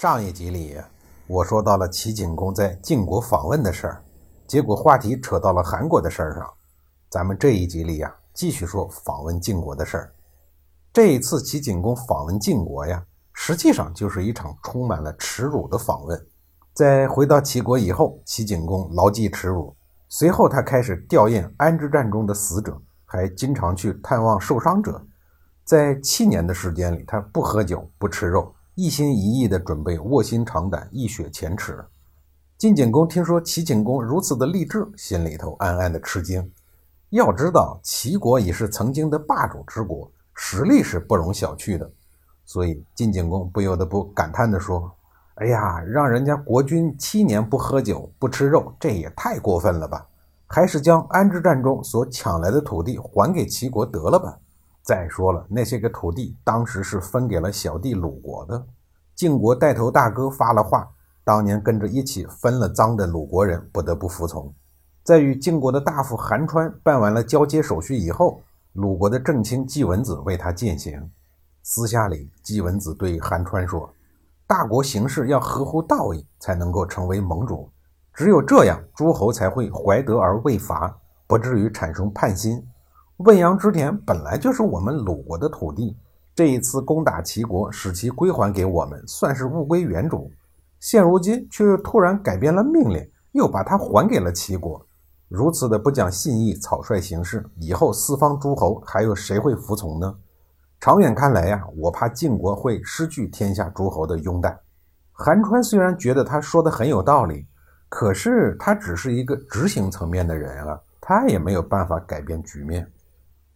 上一集里，我说到了齐景公在晋国访问的事儿，结果话题扯到了韩国的事儿上。咱们这一集里呀，继续说访问晋国的事儿。这一次齐景公访问晋国呀，实际上就是一场充满了耻辱的访问。在回到齐国以后，齐景公牢记耻辱，随后他开始吊唁安之战中的死者，还经常去探望受伤者。在七年的时间里，他不喝酒，不吃肉。一心一意地准备卧薪尝胆，一雪前耻。晋景公听说齐景公如此的励志，心里头暗暗的吃惊。要知道，齐国已是曾经的霸主之国，实力是不容小觑的。所以，晋景公不由得不感叹地说：“哎呀，让人家国君七年不喝酒、不吃肉，这也太过分了吧！还是将安之战中所抢来的土地还给齐国得了吧。”再说了，那些个土地当时是分给了小弟鲁国的。晋国带头大哥发了话，当年跟着一起分了赃的鲁国人不得不服从。在与晋国的大夫韩川办完了交接手续以后，鲁国的正卿季文子为他践行。私下里，季文子对韩川说：“大国行事要合乎道义，才能够成为盟主。只有这样，诸侯才会怀德而未伐，不至于产生叛心。”汶阳之田本来就是我们鲁国的土地，这一次攻打齐国，使其归还给我们，算是物归原主。现如今却又突然改变了命令，又把它还给了齐国，如此的不讲信义、草率行事，以后四方诸侯还有谁会服从呢？长远看来呀，我怕晋国会失去天下诸侯的拥戴。韩川虽然觉得他说的很有道理，可是他只是一个执行层面的人啊，他也没有办法改变局面。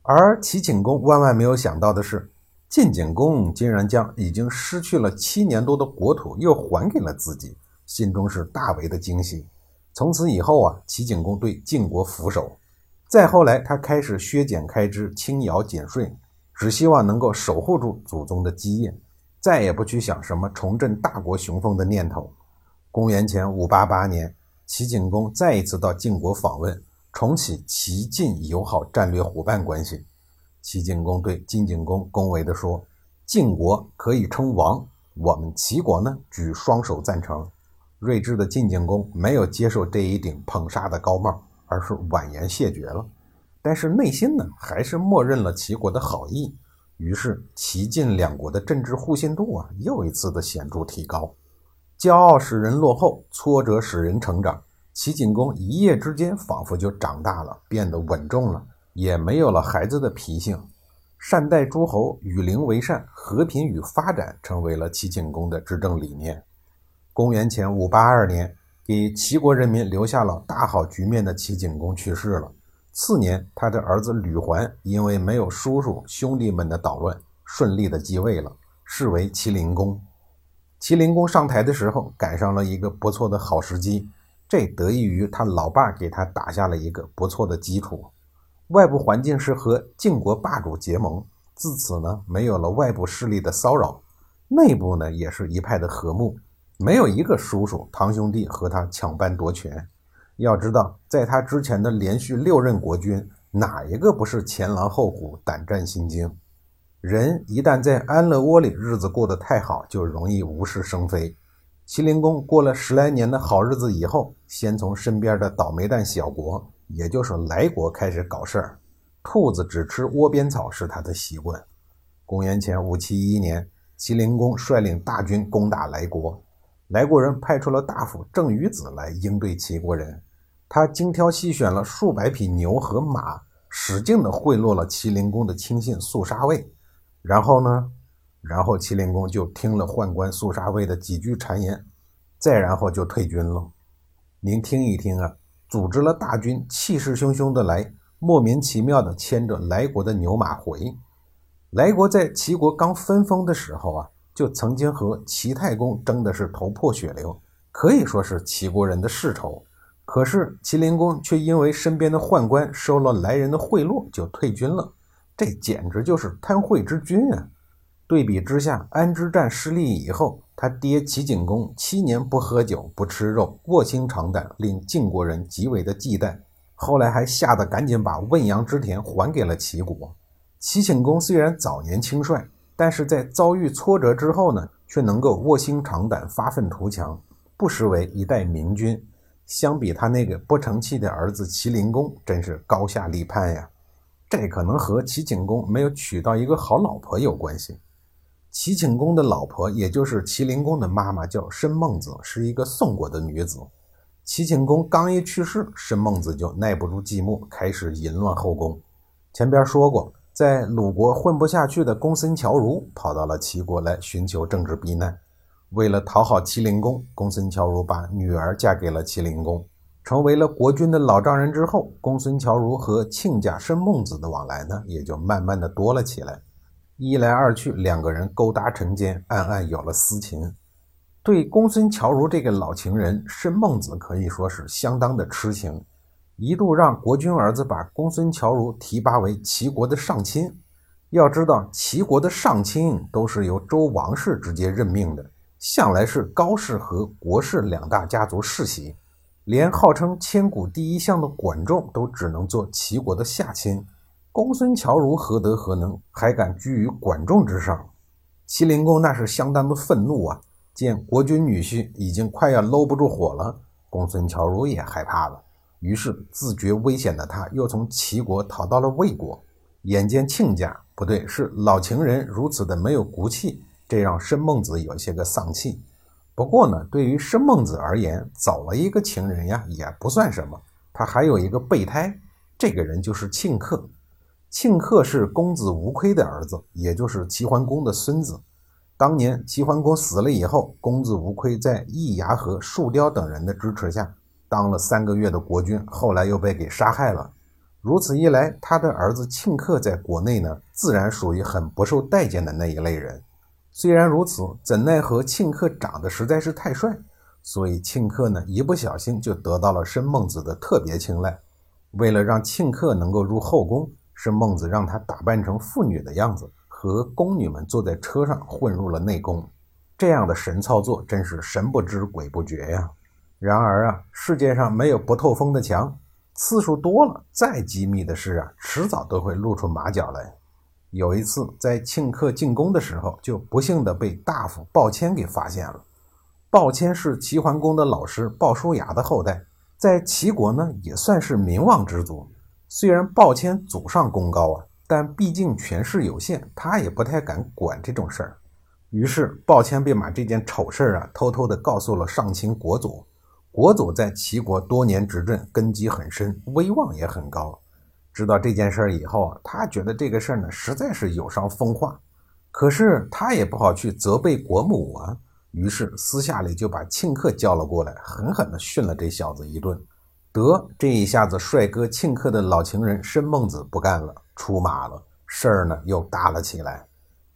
而齐景公万万没有想到的是，晋景公竟然将已经失去了七年多的国土又还给了自己，心中是大为的惊喜。从此以后啊，齐景公对晋国俯首。再后来，他开始削减开支，轻徭减税，只希望能够守护住祖宗的基业，再也不去想什么重振大国雄风的念头。公元前五八八年，齐景公再一次到晋国访问。重启齐晋友好战略伙伴关系，齐景公对晋景公恭维地说：“晋国可以称王，我们齐国呢，举双手赞成。”睿智的晋景公没有接受这一顶捧杀的高帽，而是婉言谢绝了。但是内心呢，还是默认了齐国的好意。于是齐晋两国的政治互信度啊，又一次的显著提高。骄傲使人落后，挫折使人成长。齐景公一夜之间仿佛就长大了，变得稳重了，也没有了孩子的脾性。善待诸侯，与邻为善，和平与发展成为了齐景公的执政理念。公元前五八二年，给齐国人民留下了大好局面的齐景公去世了。次年，他的儿子吕环因为没有叔叔兄弟们的捣乱，顺利的继位了，是为齐灵公。齐灵公上台的时候，赶上了一个不错的好时机。这得益于他老爸给他打下了一个不错的基础，外部环境是和晋国霸主结盟，自此呢没有了外部势力的骚扰，内部呢也是一派的和睦，没有一个叔叔堂兄弟和他抢班夺权。要知道，在他之前的连续六任国君，哪一个不是前狼后虎、胆战心惊？人一旦在安乐窝里日子过得太好，就容易无事生非。齐灵公过了十来年的好日子以后，先从身边的倒霉蛋小国，也就是莱国开始搞事儿。兔子只吃窝边草是他的习惯。公元前五七一年，齐灵公率领大军攻打莱国，莱国人派出了大夫郑于子来应对齐国人。他精挑细选了数百匹牛和马，使劲地贿赂了齐灵公的亲信肃杀卫。然后呢？然后齐灵公就听了宦官肃杀卫的几句谗言，再然后就退军了。您听一听啊，组织了大军，气势汹汹的来，莫名其妙的牵着莱国的牛马回。来国在齐国刚分封的时候啊，就曾经和齐太公争的是头破血流，可以说是齐国人的世仇。可是齐灵公却因为身边的宦官收了来人的贿赂，就退军了。这简直就是贪贿之君啊！对比之下，安之战失利以后，他爹齐景公七年不喝酒不吃肉，卧薪尝胆，令晋国人极为的忌惮。后来还吓得赶紧把汶阳之田还给了齐国。齐景公虽然早年轻率，但是在遭遇挫折之后呢，却能够卧薪尝胆，发愤图强，不失为一代明君。相比他那个不成器的儿子齐灵公，真是高下立判呀。这可能和齐景公没有娶到一个好老婆有关系。齐景公的老婆，也就是齐灵公的妈妈，叫申孟子，是一个宋国的女子。齐景公刚一去世，申孟子就耐不住寂寞，开始淫乱后宫。前边说过，在鲁国混不下去的公孙侨如跑到了齐国来寻求政治避难。为了讨好齐灵公，公孙侨如把女儿嫁给了齐灵公，成为了国君的老丈人之后，公孙侨如和亲家申孟子的往来呢，也就慢慢的多了起来。一来二去，两个人勾搭成奸，暗暗有了私情。对公孙侨如这个老情人，申孟子可以说是相当的痴情，一度让国君儿子把公孙侨如提拔为齐国的上卿。要知道，齐国的上卿都是由周王室直接任命的，向来是高氏和国氏两大家族世袭，连号称千古第一相的管仲都只能做齐国的下卿。公孙侨如何德何能，还敢居于管仲之上？齐灵公那是相当的愤怒啊！见国君女婿已经快要搂不住火了，公孙侨如也害怕了。于是自觉危险的他，又从齐国逃到了魏国。眼见亲家不对，是老情人如此的没有骨气，这让申孟子有些个丧气。不过呢，对于申孟子而言，走了一个情人呀，也不算什么。他还有一个备胎，这个人就是庆克。庆克是公子无亏的儿子，也就是齐桓公的孙子。当年齐桓公死了以后，公子无亏在易牙和树雕等人的支持下，当了三个月的国君，后来又被给杀害了。如此一来，他的儿子庆克在国内呢，自然属于很不受待见的那一类人。虽然如此，怎奈何庆克长得实在是太帅，所以庆克呢，一不小心就得到了申孟子的特别青睐。为了让庆克能够入后宫，是孟子让他打扮成妇女的样子，和宫女们坐在车上混入了内宫。这样的神操作真是神不知鬼不觉呀！然而啊，世界上没有不透风的墙，次数多了，再机密的事啊，迟早都会露出马脚来。有一次在庆克进宫的时候，就不幸的被大夫鲍谦给发现了。鲍谦是齐桓公的老师鲍叔牙的后代，在齐国呢也算是名望之族。虽然鲍谦祖上功高啊，但毕竟权势有限，他也不太敢管这种事儿。于是鲍谦便把这件丑事儿啊，偷偷的告诉了上卿国祖。国祖在齐国多年执政，根基很深，威望也很高。知道这件事儿以后啊，他觉得这个事儿呢，实在是有伤风化。可是他也不好去责备国母啊，于是私下里就把庆克叫了过来，狠狠地训了这小子一顿。得这一下子，帅哥庆克的老情人申孟子不干了，出马了，事儿呢又大了起来。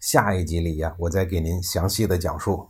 下一集里呀，我再给您详细的讲述。